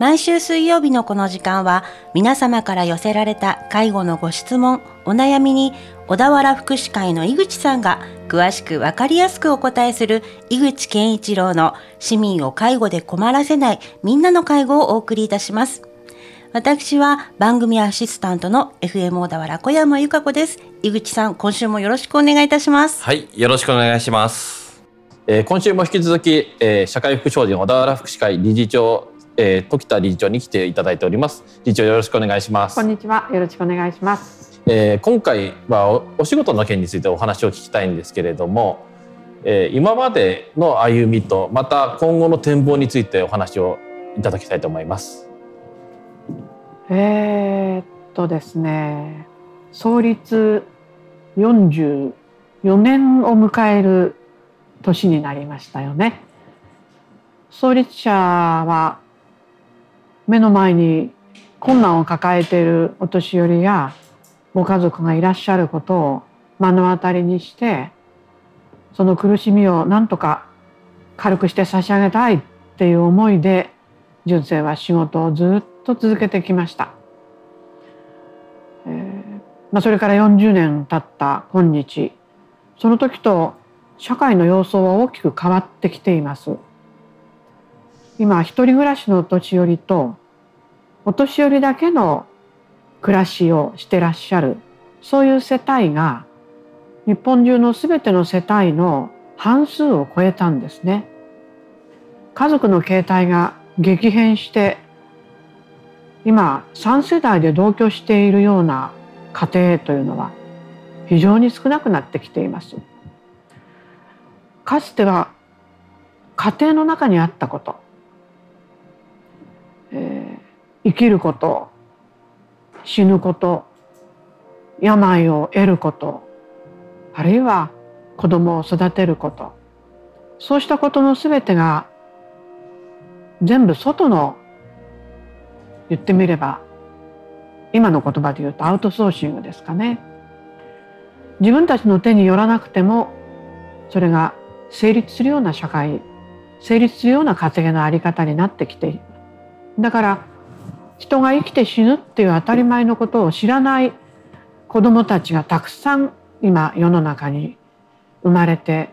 毎週水曜日のこの時間は皆様から寄せられた介護のご質問、お悩みに小田原福祉会の井口さんが詳しくわかりやすくお答えする井口健一郎の市民を介護で困らせないみんなの介護をお送りいたします。私は番組アシスタントの FM 小田原小山由香子です。井口さん、今週もよろしくお願いいたします。はい、よろしくお願いします。えー、今週も引き続き、えー、社会福祉法人小田原福祉会理事長えー、時田理事長に来ていただいております。理事長よろしくお願いします。こんにちは。よろしくお願いします。えー、今回はおお仕事の件についてお話を聞きたいんですけれども、えー、今までの歩みとまた今後の展望についてお話をいただきたいと思います。えー、っとですね創立44年を迎える年になりましたよね。創立者は目の前に困難を抱えているお年寄りやご家族がいらっしゃることを目の当たりにしてその苦しみを何とか軽くして差し上げたいっていう思いで純正は仕事をずっと続けてきました。えーまあ、それから40年経った今日その時と社会の様相は大きく変わってきています。今一人暮らしの年寄りとお年寄りだけの暮らしをしてらっしゃるそういう世帯が日本中の全ての世帯の半数を超えたんですね。家族の形態が激変して今3世代で同居しているような家庭というのは非常に少なくなってきています。かつては家庭の中にあったこと、えー生きること死ぬこと病を得ることあるいは子供を育てること。そうしたことの全てが全部外の言ってみれば今の言葉で言うとアウトソーシングですかね。自分たちの手によらなくてもそれが成立するような社会成立するような稼ぎのあり方になってきているだから人が生きて死ぬっていう当たり前のことを知らない子どもたちがたくさん今世の中に生まれて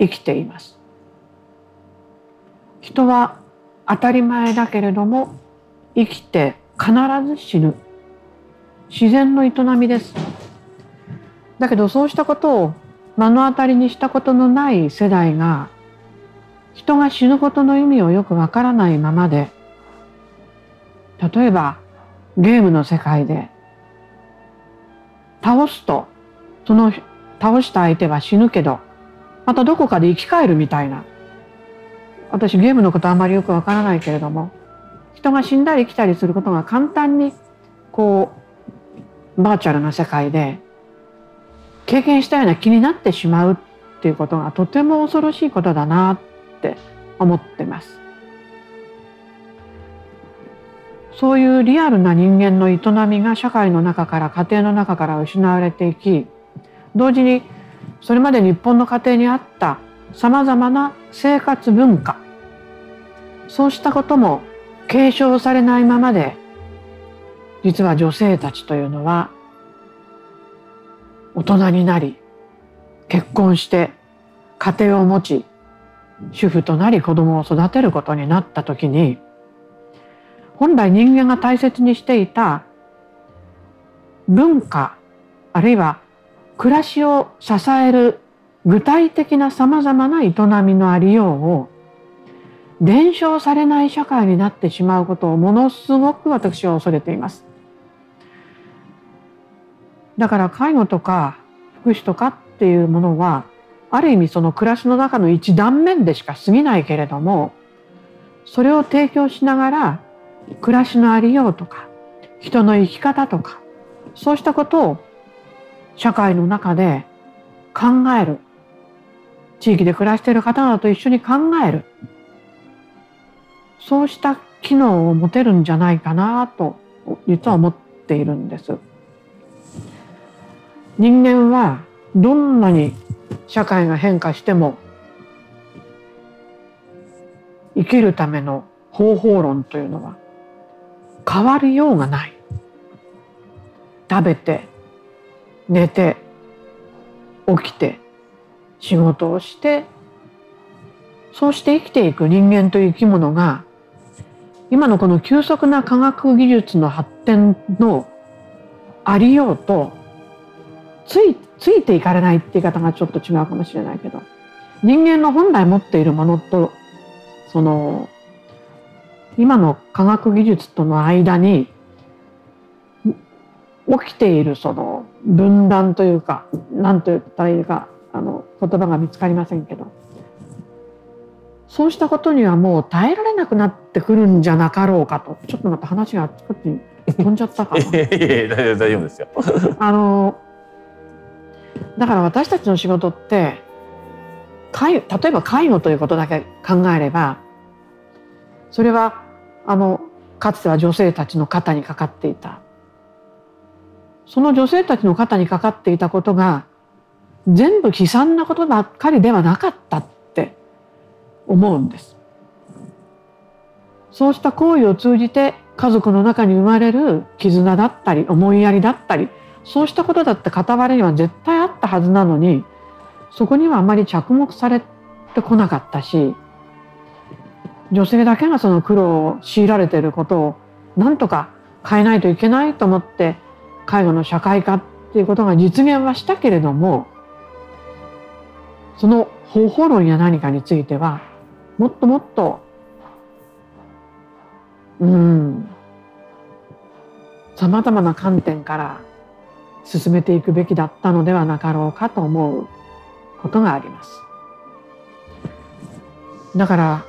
生きています。人は当たり前だけれども生きて必ず死ぬ自然の営みです。だけどそうしたことを目の当たりにしたことのない世代が人が死ぬことの意味をよくわからないままで例えばゲームの世界で倒すとその倒した相手は死ぬけどまたどこかで生き返るみたいな私ゲームのことあんまりよくわからないけれども人が死んだり生きたりすることが簡単にこうバーチャルな世界で経験したような気になってしまうっていうことがとても恐ろしいことだなって思ってます。そういうリアルな人間の営みが社会の中から家庭の中から失われていき同時にそれまで日本の家庭にあったさまざまな生活文化そうしたことも継承されないままで実は女性たちというのは大人になり結婚して家庭を持ち主婦となり子供を育てることになった時に本来人間が大切にしていた文化あるいは暮らしを支える具体的なさまざまな営みのありようを伝承されない社会になってしまうことをものすごく私は恐れています。だから介護とか福祉とかっていうものはある意味その暮らしの中の一断面でしか過ぎないけれどもそれを提供しながら暮らしのありようとか人の生き方とかそうしたことを社会の中で考える地域で暮らしている方々と一緒に考えるそうした機能を持てるんじゃないかなと実は思っているんです。人間はどんなに社会が変化しても生きるための方法論というのは変わりようがない。食べて寝て起きて仕事をしてそうして生きていく人間という生き物が今のこの急速な科学技術の発展のありようとついついていかれないって言い方がちょっと違うかもしれないけど人間の本来持っているものとその今の科学技術との間に起きているその分断というか何と言ったらいいかあの言葉が見つかりませんけどそうしたことにはもう耐えられなくなってくるんじゃなかろうかとちょっとまた話があっちこっちに飛んじゃったかな。いやいやいや大丈夫ですよ。あのだから私たちの仕事って介例えば介護ということだけ考えればそれはあのかつては女性たちの肩にかかっていたその女性たちの肩にかかっていたことが全部悲惨なことばっかりではなかったって思うんです。そうした行為を通じて家族の中に生まれる絆だったり思いやりだったりそうしたことだって傍らには絶対あったはずなのにそこにはあまり着目されてこなかったし女性だけがその苦労を強いられていることをなんとか変えないといけないと思って介護の社会化っていうことが実現はしたけれどもその方法論や何かについてはもっともっとうんさまざまな観点から進めていくべきだったのではなかろうかと思うことがあります。だから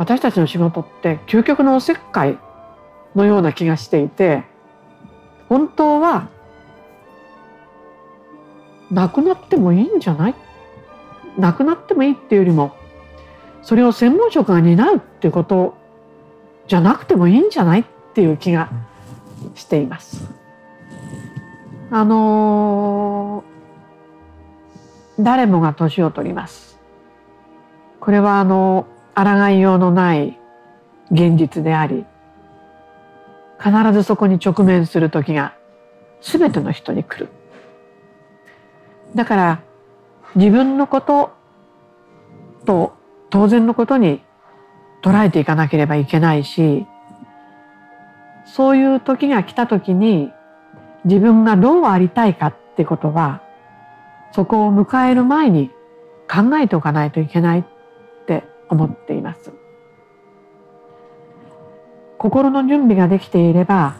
私たちの仕事って究極のおせっかいのような気がしていて本当はなくなってもいいんじゃない？なくなってもいいっていうよりもそれを専門職が担うっていうことじゃなくてもいいんじゃないっていう気がしています。あのー、誰もが年を取ります。これはあの抗いようのない現実であり必ずそこに直面する時が全ての人に来る。だから自分のことと当然のことに捉えていかなければいけないしそういう時が来た時に自分がどうありたいかってことはそこを迎える前に考えておかないといけない思っています。心の準備ができていれば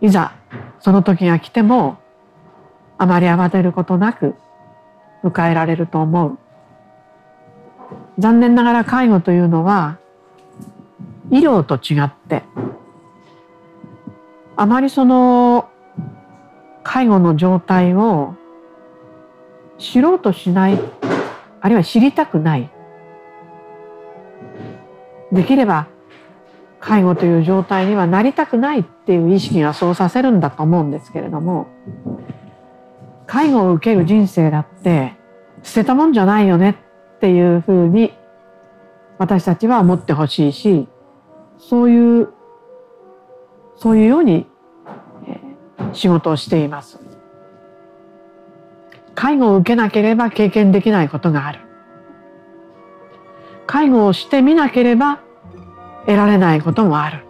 いざその時が来てもあまり慌てることなく迎えられると思う。残念ながら介護というのは医療と違ってあまりその介護の状態を知ろうとしないあるいは知りたくないできれば介護という状態にはなりたくないっていう意識がそうさせるんだと思うんですけれども介護を受ける人生だって捨てたもんじゃないよねっていうふうに私たちは思ってほしいしそういうそういうように、仕事をしています。介護を受けなければ経験できないことがある。介護をしてみなければ得られないこともある。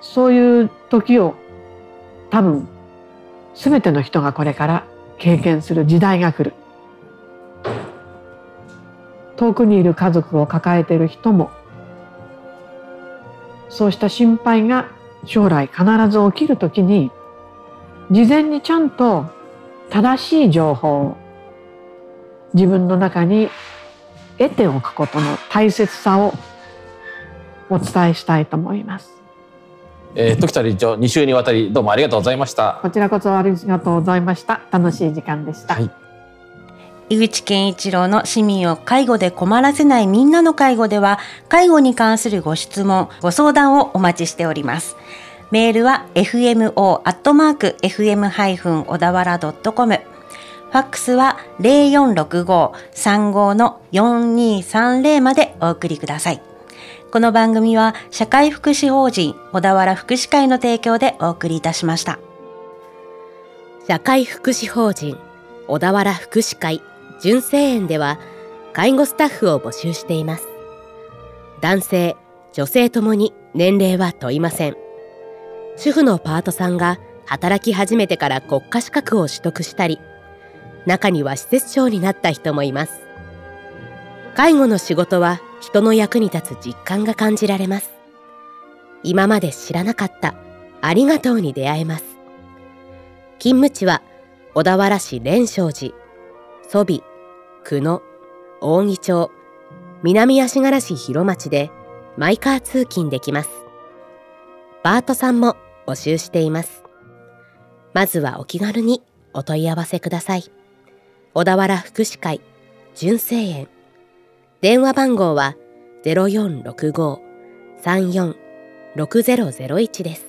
そういう時を多分全ての人がこれから経験する時代が来る。遠くにいる家族を抱えている人もそうした心配が将来必ず起きる時に事前にちゃんと正しい情報を自分の中に得ておくことの大切さをお伝えしたいと思います。えー、時田理事長2週にわたりどうもありがとうございましたこちらこそありがとうございました楽しい時間でした、はい井口健一郎の市民を介護で困らせないみんなの介護では、介護に関するご質問、ご相談をお待ちしております。メールは fmo.fm- 小田原 .com。ファックスは0465-35の4230までお送りください。この番組は社会福祉法人小田原福祉会の提供でお送りいたしました。社会福祉法人小田原福祉会純正園では介護スタッフを募集しています男性女性ともに年齢は問いません主婦のパートさんが働き始めてから国家資格を取得したり中には施設長になった人もいます介護の仕事は人の役に立つ実感が感じられます今まで知らなかったありがとうに出会えます勤務地は小田原市蓮生寺、蘇美、久野、扇町、南足柄市広町でマイカー通勤できます。バートさんも募集しています。まずはお気軽にお問い合わせください。小田原福祉会純正園電話番号は0465-34-6001です。